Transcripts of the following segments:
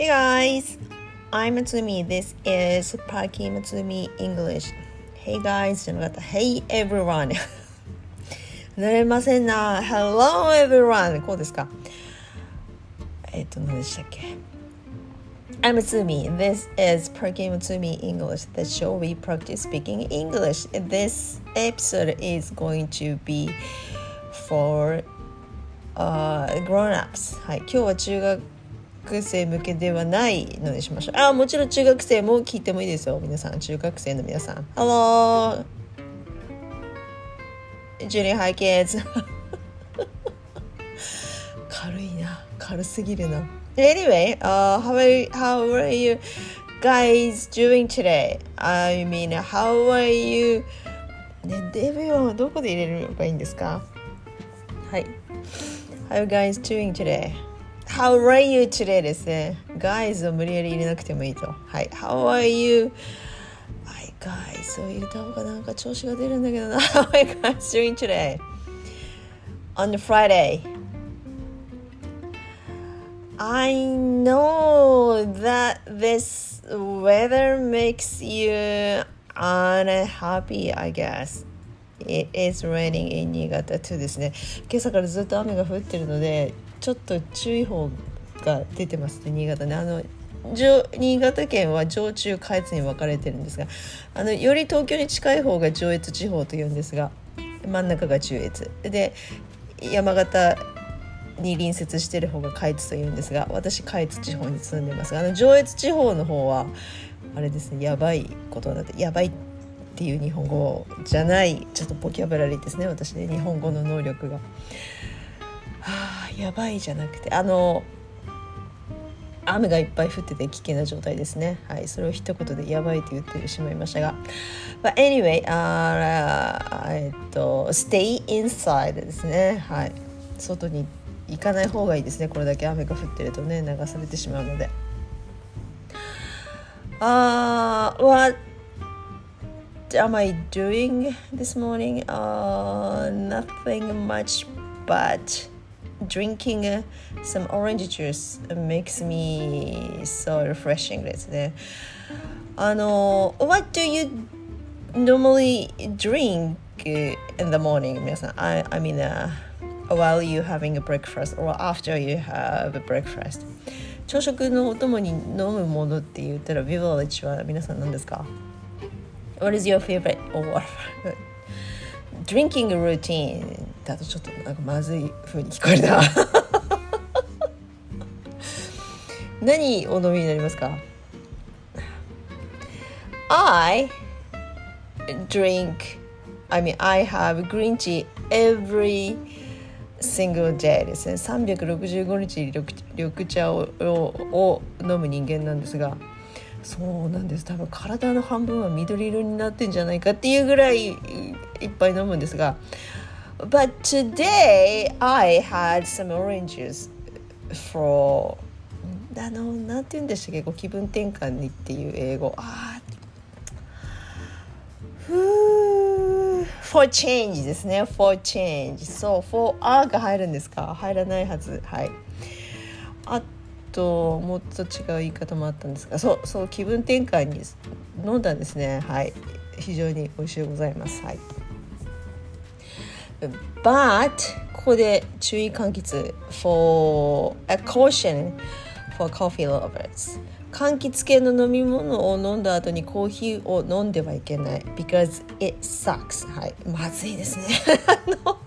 Hey guys, I'm Matsumi. This is Parky Matsumi English. Hey guys じゃなかった。Hey everyone. 慣れませんな。Hello everyone. こうですか。えっと、何でしたっけ I'm Matsumi. This is Parky Matsumi English, the show we practice speaking English. This episode is going to be for uh, grown-ups. はい、今日は中学 生向けではないのにしましょう。あ、もちろん中学生も聞いてもいいですよ。皆さん、中学生の皆さん。Hello! Junior High Kids! 軽いな。軽すぎるな。Anyway, uh, how are, how are you guys doing today? I mean, how are you? ね、デビューはどこで入れればいいんですかはい。How are you guys doing today? How are you today ですね。guys を無理やり入れなくてもいいと。はい。How are you? はい、guys そう入れた方がなんか調子が出るんだけどな。How are you guys doing today? On Friday. I know that this weather makes you unhappy, I guess. It is raining in 新潟 too ですね。今朝からずっと雨が降ってるので、ちょっと注意報が出てますね、新潟ね。あの新潟県は上中下越に分かれてるんですがあのより東京に近い方が上越地方というんですが真ん中が中越で山形に隣接してる方が下越というんですが私下越地方に住んでますがあの上越地方の方はあれですねやばいことだってやばいっていう日本語じゃないちょっとボキャブラリーですね私ね日本語の能力が。やばいじゃなくてあの雨がいっぱい降ってて危険な状態ですね。はい、それを一言でやばいと言ってしまいましたが。But anyway, あえっと、stay inside ですね。はい、外に行かない方がいいですね。これだけ雨が降ってるとね、流されてしまうので。あ、uh, what am I doing this morning? Uh, nothing much, but drinking some orange juice makes me so refreshing ですね。あの、What do you normally drink in the morning? 皆さん、I, I mean、uh, while you having a breakfast or after you have a breakfast 朝食のお供に飲むものって言ったらビバレッジは皆さん何ですか What is your favorite or drinking routine だとちょっとなんかまずい風に聞こえるな。何お飲みになりますか？I drink I mean I have green tea every single day ですね。365日緑緑茶をを飲む人間なんですがそうなんです。多分体の半分は緑色になってんじゃないかっていうぐらいいっぱい飲むんですが But today I had some oranges for あのなんて言うんでしたっけこう気分転換にっていう英語。あふー。For change ですね。For change そう for a が入るんですか？入らないはず。はい。あともっと違う言い方もあったんですが。そうそう気分転換に飲んだんですね。はい。非常に美味しいございます。はい。But ここで注意喚起 for a caution. For coffee lovers. 柑橘系の飲み物を飲んだ後にコーヒーを飲んではいけない。Because it sucks. はい。まずいですね。あの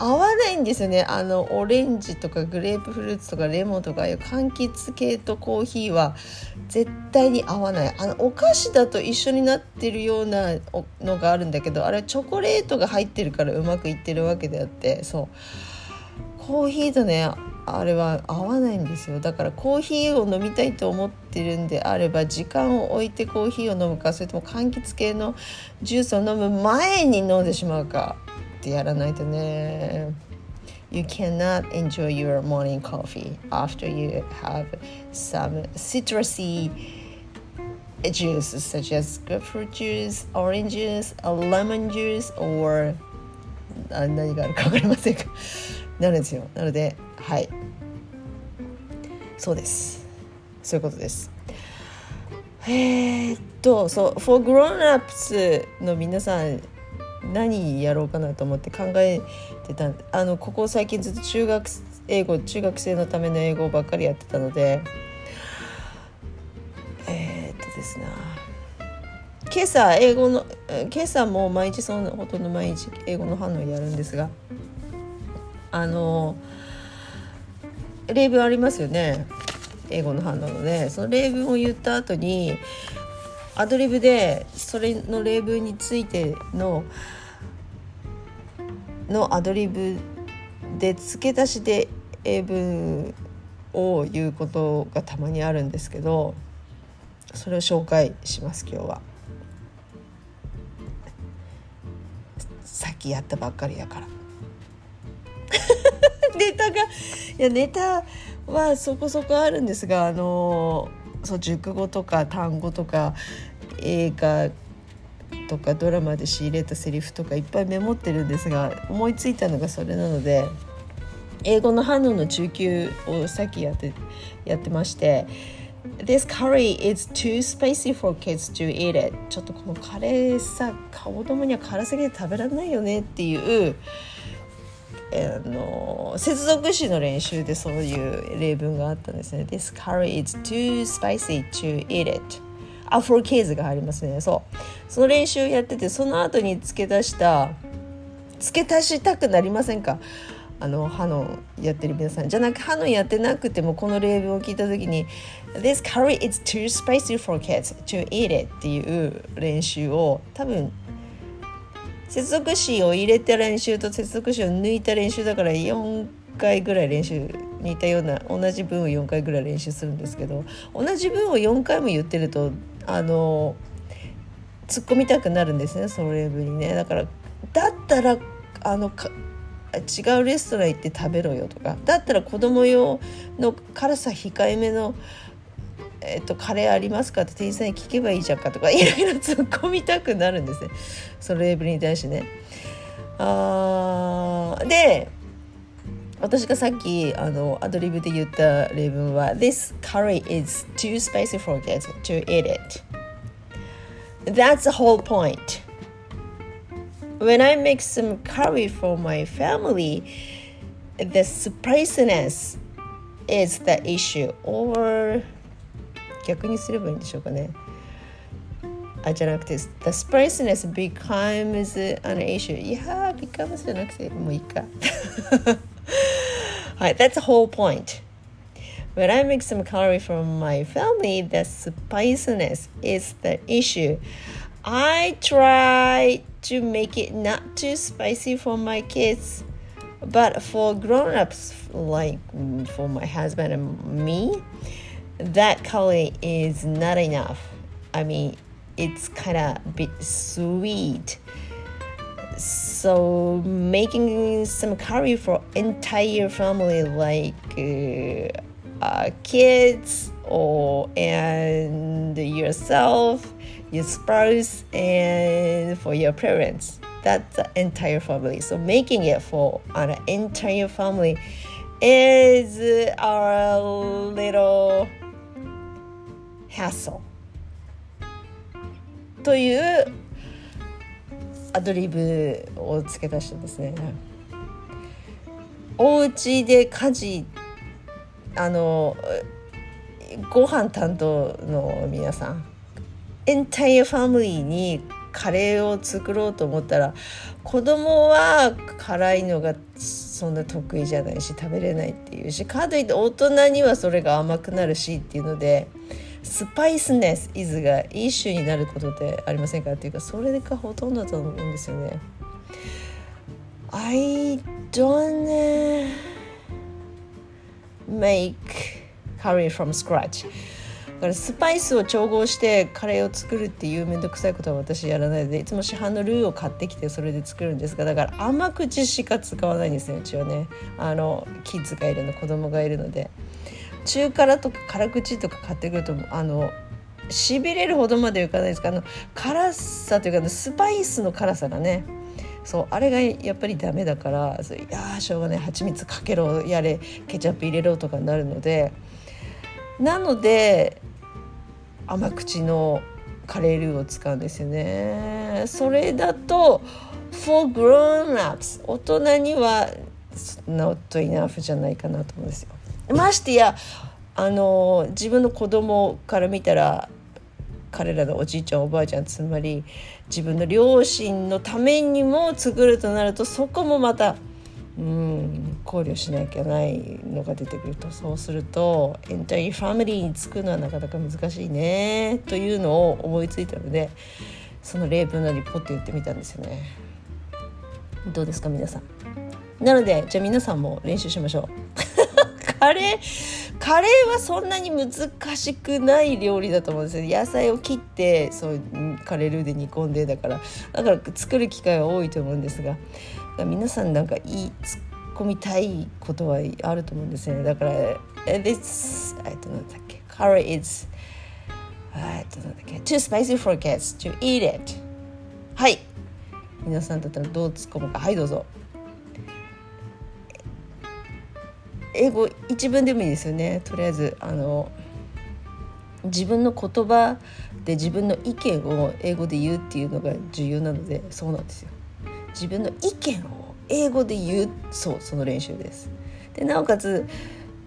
合わないんですよね。あのオレンジとかグレープフルーツとかレモンとかいう柑橘系とコーヒーは絶対に合わない。あのお菓子だと一緒になってるようなのがあるんだけどあれチョコレートが入ってるからうまくいってるわけであってそう。コーヒーとねあれは合わないんですよ。だからコーヒーを飲みたいと思ってるんであれば時間を置いてコーヒーを飲むかそれとも柑橘系のジュースを飲む前に飲んでしまうか。ってやらないとね You cannot enjoy your morning coffee after you have some citrusy juice such as grapefruit juice, orange juice, lemon juice, or 何があるか分かりませんかなるんですよなのではいそうです そういうことですえー、っとそう For Grown-ups の皆さん 何やろうかなと思って考えてたあのここ最近ずっと中学英語中学生のための英語ばっかりやってたので。えー、っとですね今朝英語の今朝も毎日そのほとんど毎日英語の反応やるんですが。あの例文ありますよね。英語の反応ので。その例文を言った後にアドリブでそれの例文についてののアドリブで付け足しで英文を言うことがたまにあるんですけどそれを紹介します今日は。さっきやったばっかりやから。ネタがいやネタはそこそこあるんですがあのそう熟語とか単語とか映画とかドラマで仕入れたセリフとかいっぱいメモってるんですが思いついたのがそれなので英語の反応の中級をさっきやってやってまして This curry is too spicy for kids to eat it. ちょっとこのカレーさ子供には辛すぎて食べられないよねっていうあの接続詞の練習でそういう例文があったんですね。This curry is too spicy to eat it. あ、for kids が入りますね。そう。その練習やってて、その後に付け足した、付け足したくなりませんか？あの、ハノンやってる皆さん。じゃなく、ハノンやってなくても、この例文を聞いた時に、This curry is too spicy for kids to eat it っていう練習を多分接続詞を入れた練習と接続詞を抜いた練習だから4回ぐらい練習似たような同じ文を4回ぐらい練習するんですけど同じ文を4回も言ってるとあの突っ込みたくなるんですねその例文にね。だからだったらあの違うレストラン行って食べろよとかだったら子供用の辛さ控えめのえっと、カレーありますかって店員さんに聞けばいいじゃんかとかいろいろ突っ込みたくなるんですねそのレーブルに対してね。あで私がさっきあのアドリブで言った例文は This curry is too spicy for kids to eat it That's the whole point When I make some curry for my family the spiciness is the issue or 逆にすればいいんでしょうかね。あじゃなくて The spiciness becomes an issue いや becomes じゃなくてもういいかはい That's the whole point When I make some curry from my family the spiciness is the issue I try to make it not too spicy for my kids but for grown-ups like for my husband and me that curry is not enough. I mean, it's kind of bit sweet. So making some curry for entire family, like uh, uh, kids or and yourself, your spouse, and for your parents. That's the entire family. So making it for an entire family is a little hassle というアドリブを付け足したんですね。お家で家事あのご飯担当の皆さんエンタイアファミリーにカレーを作ろうと思ったら子供は辛いのがそんな得意じゃないし食べれないっていうしかといって大人にはそれが甘くなるしっていうのでスパイスネスイズがイシュになることってありませんか？っていうかそれがほとんどだと思うんですよね。I don't make curry from scratch だからスパイスを調合してカレーを作るっていう面倒くさいことは私やらないでいつも市販のルーを買ってきてそれで作るんですがだから甘口しか使わないんですねうちはねあのキッズがいるの子供がいるので。中辛とか辛口とか買ってくるとあのしびれるほどまでいかないですかあの辛さというか、スパイスの辛さがねそうあれがやっぱりダメだからそいやしょうがない蜂蜜かけろやれケチャップ入れろとかになるのでなので甘口のカレールーを使うんですよね。それだと for grown-ups 大人には not enough じゃないかなと思うんですよ。ましてやあの自分の子供から見たら彼らのおじいちゃんおばあちゃんつまり自分の両親のためにも作るとなるとそこもまたうん考慮しなきゃないのが出てくると。そうするとエンタイファミリーに作るのはなかなか難しいねというのを思いついたのでその例文なりポッと言ってみたんですよね。どうですか皆さん。なのでじゃあ皆さんも練習しましょう。カレーカレーはそんなに難しくない料理だと思うんですよ野菜を切ってそうカレールーで煮込んでだから。だから作る機会は多いと思うんですが。皆さんなんかいい突っ込みたいことはあると思うんですね。だから「This」えっとなんだっけ「Curry is」えっとなんだっけ「Too spicy for cats to eat it」はい。皆さんだったらどう突っ込むか。はいどうぞ。英語一文でもいいですよね。とりあえずあの自分の言葉で自分の意見を英語で言うっていうのが重要なのでそうなんですよ。自分の意見を英語で言うそうその練習です。でなおかつ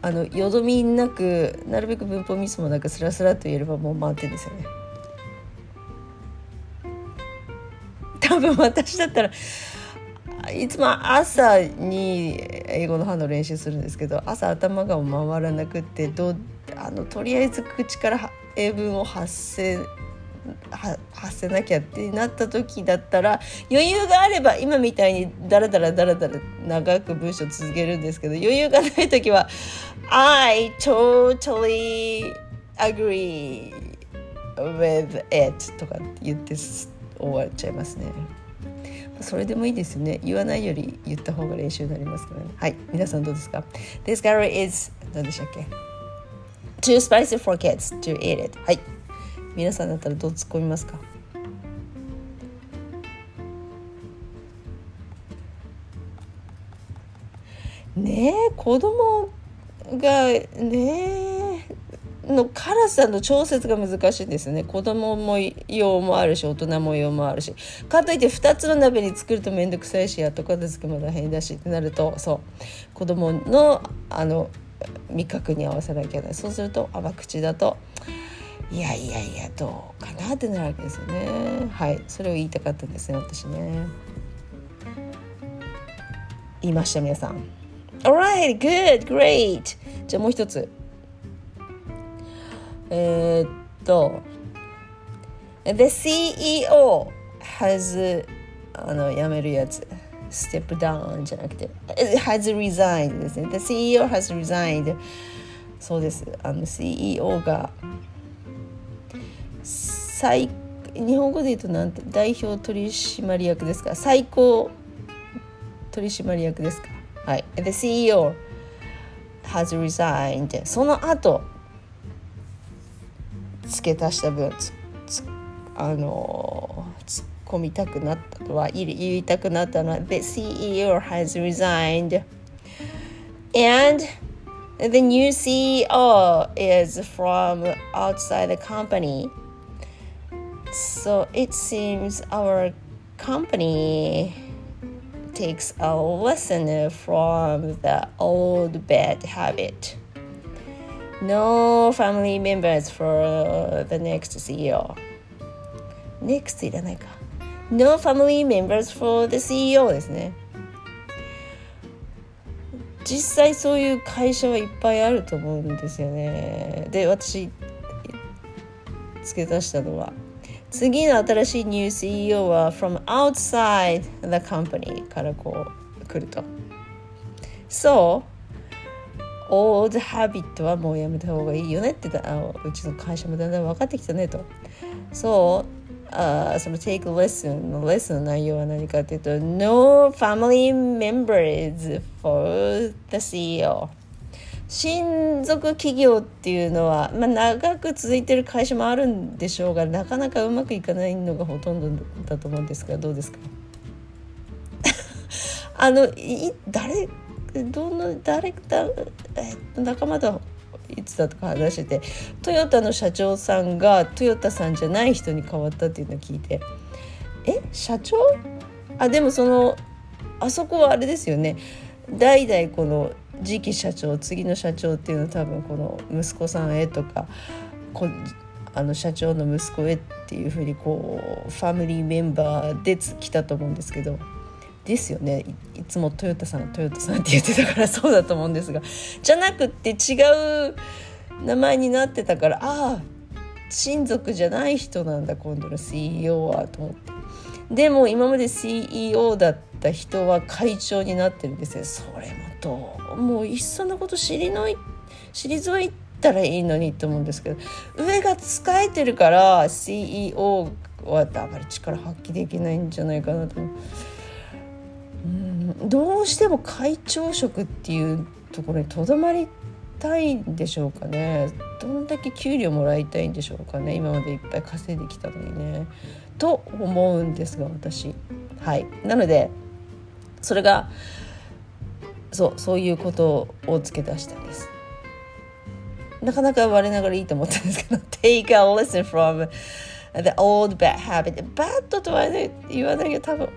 あのよどみなくなるべく文法ミスもなくスラスラと言えればもう満点ですよね。多分私だったらいつも朝に英語の反応練習するんですけど朝頭が回らなくてどあのとりあえず口から英文を発せ発せなきゃってなった時だったら余裕があれば今みたいにダラダラダラダラ長く文章続けるんですけど余裕がない時は「I totally agree with it」とか言って終わっちゃいますね。それでもいいですよね。言わないより言った方が練習になりますからね。はい。皆さんどうですか？This curry is 何でしたっけ？Too spicy for kids to eat it. はい。皆さんだったらどう突っ込みますか？ねえ子供がねえ。の辛さの調節が難しいんですね。子供も用もあるし大人も用もあるし。かといって2つの鍋に作ると面倒くさいし後片付けも大変だしってなるとそう。子供のあの味覚に合わせなきゃいけない。そうすると甘口だといやいやいやどうかなってなるわけですよね。はい。それを言いたかったんですね私ね。言いました皆さん。Alright, good, great! じゃあもう一つ。えー、っと The CEO has あの辞めるやつ step down じゃなくて has resigned ですね The CEO has resigned そうですあの CEO が最日本語で言うとなんて代表取締役ですか最高取締役ですかはい The CEO has resigned その後付け足した分あの突っ込みたくなったのは言いたくなったのは The CEO has resigned and the new CEO is from outside the company so it seems our company takes a lesson from the old bad habit No family members for the next CEO. Next いらないか。No family members for the CEO ですね。実際そういう会社はいっぱいあると思うんですよね。で、私、付け足したのは、次の新しいニュー CEO は from outside the company からこう来ると。So, オールハビットはもうやめた方がいいよねってあうちの会社もだんだん分かってきたねと。そうあその take lesson のレッスンの内容は何かというと No family members for the CEO 親族企業っていうのは、まあ、長く続いてる会社もあるんでしょうがなかなかうまくいかないのがほとんどだと思うんですがどうですか？あのい誰どの誰だ、え、仲間といつだとか話しててトヨタの社長さんがトヨタさんじゃない人に変わったっていうのを聞いてえ社長？あでもそのあそこはあれですよね。代々この次期社長次の社長っていうのは多分この息子さんへとかこあの社長の息子へっていうふうにこうファミリーメンバーで来たと思うんですけど。ですよね。いつもトヨタさんトヨタさんって言ってたから そうだと思うんですが。じゃなくって違う名前になってたからああ親族じゃない人なんだ今度の CEO はと思って。でも今まで CEO だった人は会長になってるんですよ。それもどうもういっそのこと知りのい退いたらいいのにと思うんですけど。上が使えてるから CEO はあまり力発揮できないんじゃないかなと思う。どうしても会長職っていうところにとどまりたいんでしょうかね。どんだけ給料もらいたいんでしょうかね。今までいっぱい稼いできたのにね。と思うんですが私。はい。なのでそれがそうそういうことを付け出したんです。なかなか我ながらいいと思ったんですけど Take a lesson from the old bad habit bad とは、ね、言わないけど多分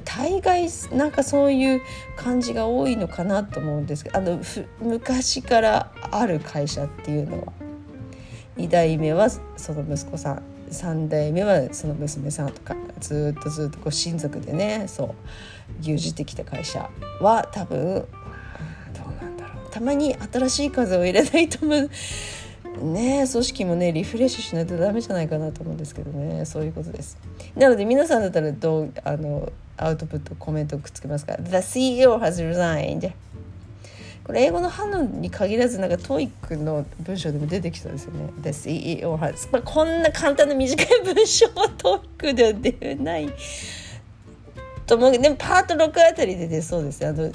大概なんかそういう感じが多いのかなと思うんですけどあの昔からある会社っていうのは。2代目はその息子さん。3代目はその娘さんとかずっとずっとこう親族でねそう牛耳ってきた会社は多分どうなんだろう。たまに新しい風を入れないとね組織もねリフレッシュしないとダメじゃないかなと思うんですけどね。そういうことです。なので皆さんだったらどうあのアウトプットコメントをくっつけますか The CEO has resigned. これ英語の反応に限らずなんか TOEIC の文章でも出てきたんですよね。The CEO has まあ、こんな簡単な短い文章は TOEIC では出ないと思う。けどでもパート6あたりで出そうですあの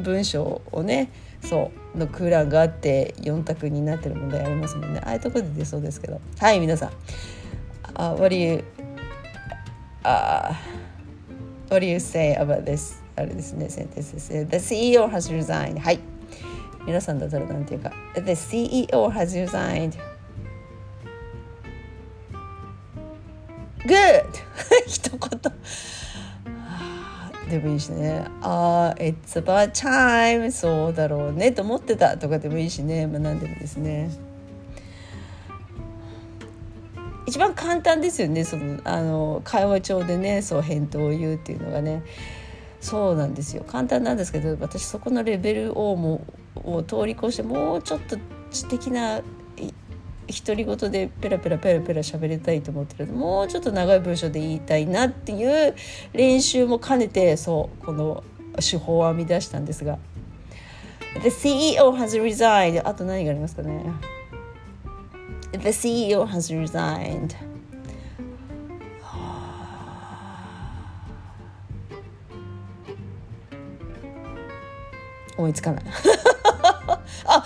文章をね。そう。の空欄があって4択になってる問題ありますもんね。ああいうとこで出そうですけど。はい皆さん。あ What do you あ、What do you say about this? あれですね、センテンスです。The CEO has resigned. はい。皆さんだったら何ていうか。The CEO has resigned. Good! 一言。でもいいしね。ああ、It's about time! そうだろうねと思ってたとかでもいいしね。まあ何でもですね。一番簡単ですよね。そのあの会話帳でねそう返答を言うっていうのがね。そうなんですよ。簡単なんですけど私そこのレベルをもを通り越してもうちょっと知的な独り言でペラペラペラペラ喋りたいと思ってるもうちょっと長い文章で言いたいなっていう練習も兼ねてそうこの手法を編み出したんですが「The CEO has resigned」あと何がありますかね。The CEO has resigned. 思いつかないあ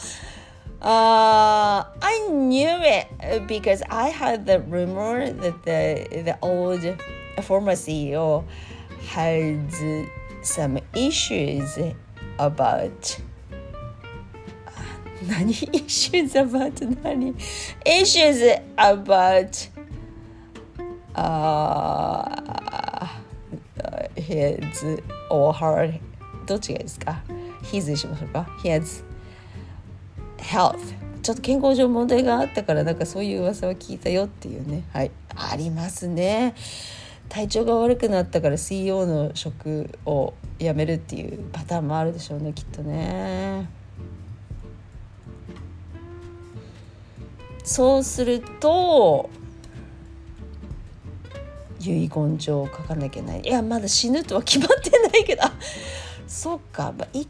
Uh, I knew it because I had the rumor that the the old former CEO had some issues about 何 issues about 何 issues about uh, his or her どっちがいいですか？his にしましょうか？His health. ちょっと健康上問題があったからなんかそういう噂は聞いたよっていうね。はい。ありますね。体調が悪くなったから CEO の職を辞めるっていうパターンもあるでしょうねきっとね。そうすると遺言状を書かなきゃいけない。いやまだ死ぬとは決まってないけど。そっか、まあ、い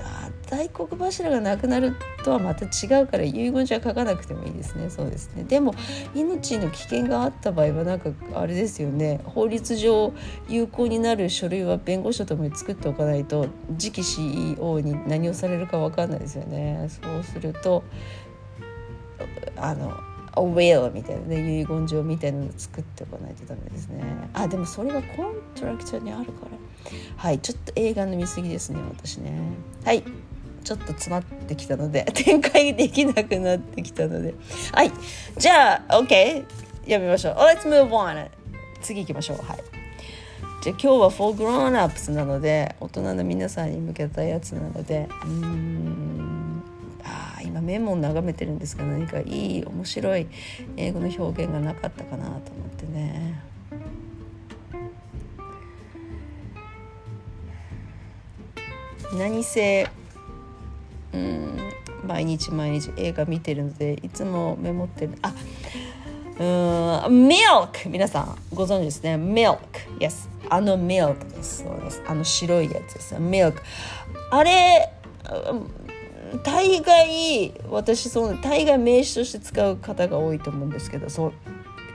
あ大黒柱がなくなるとはまた違うから遺言状は書かなくてもいいですね。そうですね。でも命の危険があった場合はなんかあれですよね。法律上有効になる書類は弁護士とともに作っておかないと次期 CEO に何をされるか分かんないですよね。そうするとあの「お will」みたいなね遺言状みたいなの作っておかないとダメですね。あでもそれが contract にあるから。はいちょっと映画の見過ぎですね私ね。はいちょっと詰まってきたので 展開できなくなってきたので。はいじゃあ OK やめましょう。Let's move on 次行きましょう。はい。じゃあ今日は For Grown Ups なので大人の皆さんに向けたやつなので。うん。メモ眺めてるんですが何かいい面白い英語の表現がなかったかなと思ってね。何せうん毎日毎日映画見てるのでいつもメモってる。あうん milk! 皆さんご存知ですね。milk. Yes. あの milk です。そうです。あの白いやつです。milk あれ大概私そう大概名詞として使う方が多いと思うんですけどそう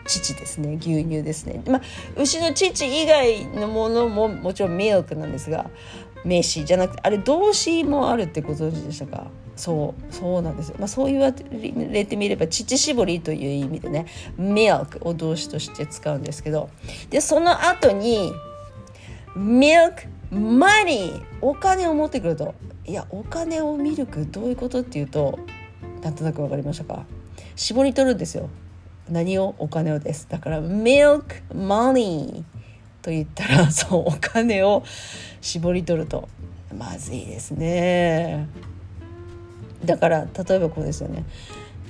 乳ですね。牛乳ですね。まあ牛の乳以外のものももちろんミルクなんですが名詞じゃなくてあれ動詞もあるってご存知でしたか？そうそうなんですよ、まあ、そう言われてみれば乳搾りという意味でね milk を動詞として使うんですけど。でその後に milk money お金を持ってくるといやお金をミルクどういうことっていうとなんとなく分かりましたか？絞り取るんですよ。何を？お金をです。だから milk money と言ったら そうお金を絞り取ると。まずいですね。だから例えばこうですよね。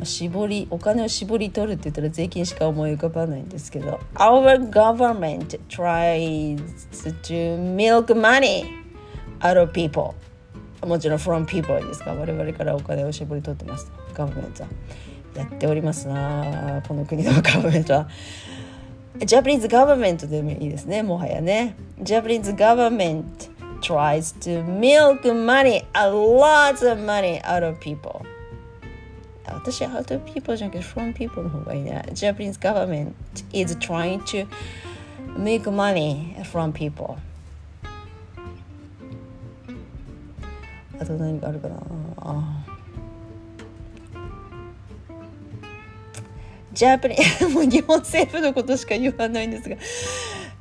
絞りお金を絞り取るって言ったら税金しか思い浮かばないんですけど Our government tries to milk money out of people. もちろん from people ですか？我々からお金を絞り取ってます。ガバメントは。やっておりますな。この国のガバメントは。ジャパニーズガバメントでもいいですね。もはやね。ジャパニーズガバメント tries to milk money a lot of money out of people. 私 out of people じゃなくて from people の方がいいね Japanese government is trying to make money from people あと何かあるかなあジャパニーもう日本政府のことしか言わないんですが、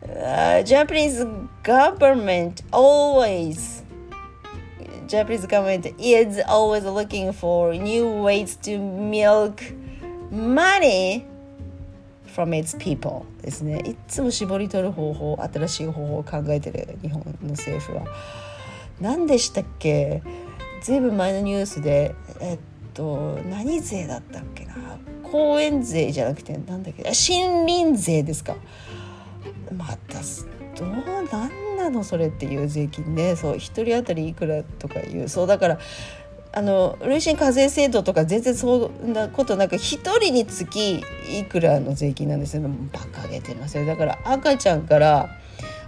uh, Japanese government always Japanese government is always looking for new ways to milk money from its people. ですね。いつも絞り取る方法新しい方法を考えてる日本の政府は。何でしたっけ？ずいぶん前のニュースでえっと何税だったっけな？公園税じゃなくてなんだっけ？森林税ですか。またどうなんなのそれっていう税金ね。そう1人当たりいくらとかいう。そうだからあの累進課税制度とか全然そんなことなく1人につきいくらの税金なんですよ。バカげてますよ。だから赤ちゃんから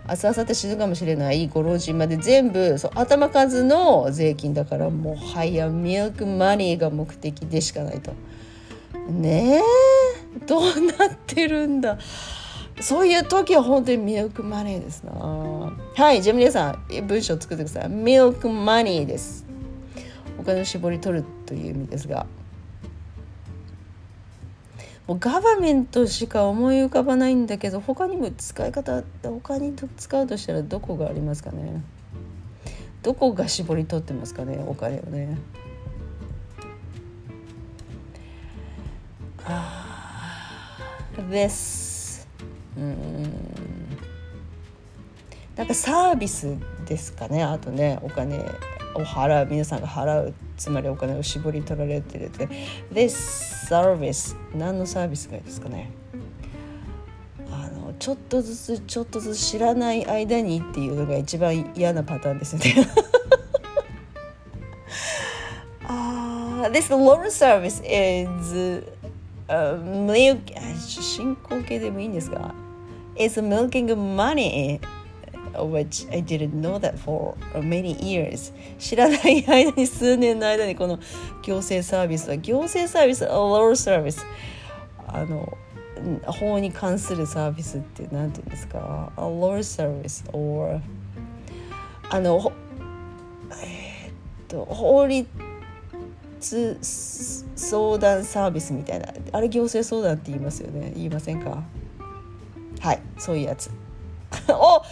明日明後日死ぬかもしれないご老人まで全部そう頭数の税金だからもはやミルクマニーが目的でしかないと。ねえどうなってるんだ。そういう時は本当にミルクマネーですな。はいじゃあ皆さん文章作ってください。ミルクマネーです。お金を絞り取るという意味ですが。もうガバメントしか思い浮かばないんだけど他にも使い方他に使うとしたらどこがありますかね。どこが絞り取ってますかねお金をね。あ This うん。なんかサービスですかね。あとねお金を払う皆さんが払うつまりお金を絞り取られてるって。This service 何のサービスがいいですかね。あのちょっとずつちょっとずつ知らない間にっていうのが一番嫌なパターンですよね。あ This loan service is uh, milk 進行形でもいいんですが。It's milking money. Which I didn't know that for many years. 知らない間に数年の間にこの行政サービスは行政サービス a law service あの法に関するサービスって何て言うんですか？a law service or あのえー、っと法律相談サービスみたいな。あれ行政相談って言いますよね？言いませんか？はいそういうやつ。お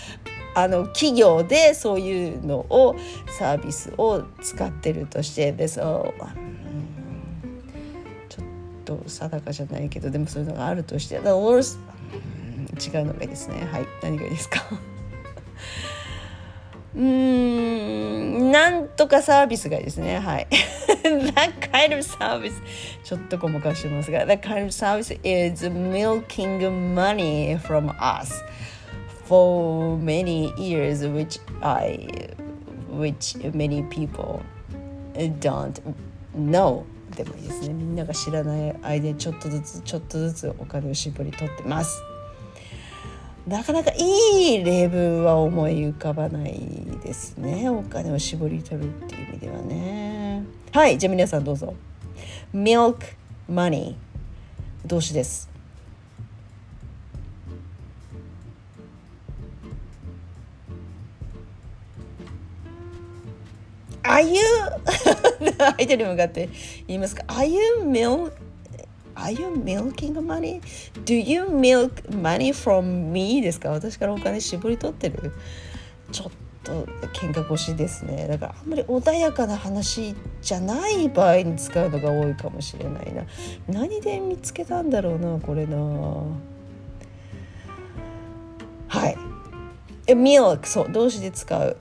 あの企業でそういうのをサービスを使ってるとしてでそうちょっと定かじゃないけどでもそういうのがあるとして違うのがいいですね。はい何がいいですか？うーんなんとかサービスがいいですね。はい。That kind of service ちょっとごまかしてますが That kind of service is milking money from us for many years which I which many people don't know. でもいいですねみんなが知らない間にちょっとずつちょっとずつお金を絞り取ってます。なかなかいい例文は思い浮かばないですねお金を絞り取るっていう意味ではね。はいじゃあ皆さんどうぞ。Milk money 動詞です。Are you 相手に向かって言いますか。Are you milk Are you milking money? Do you milk money from me? ですか。私からお金絞り取ってる。ちょっと喧嘩腰ですね。だからあんまり穏やかな話じゃない場合に使うのが多いかもしれないな。何で見つけたんだろうなこれな。はい。え milk そう。動詞で使う？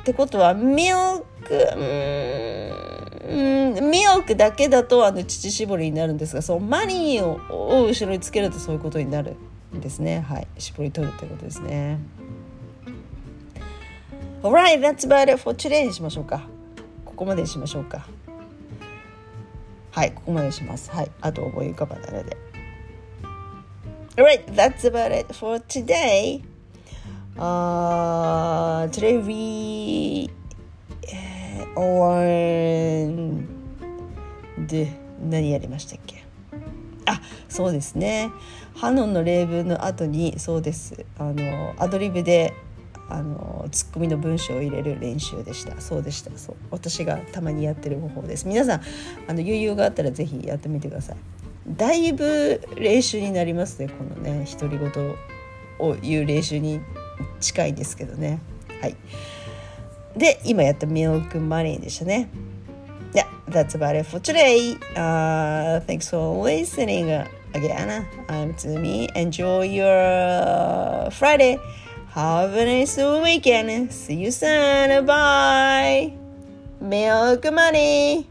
ってことは milk うんミルクだけだとあの乳搾りになるんですがそうマニーをを後ろにつけるとそういうことになるんですね。はい。絞り取るということですね。Alright, that's about it for today. にしましょうか。ここまでにしましょうか。はいここまでにします。はいあと思い浮かばないので。Alright, that's about it for today. Uh, today we on で何やりましたっけ？あそうですね。ハノンの例文の後にそうです。あのアドリブであのツッコミの文章を入れる練習でした。そうでした。そう。私がたまにやってる方法です。皆さんあの余裕があったら是非やってみてください。だいぶ練習になりますねこのね独り言を言う練習に近いですけどね。はい。で今やったミルクマネーでしたね Yeah, that's about it for today. Uh, thanks for listening again. I'm Tsumi. Enjoy your Friday. Have a nice weekend. See you soon. Bye. Milk money.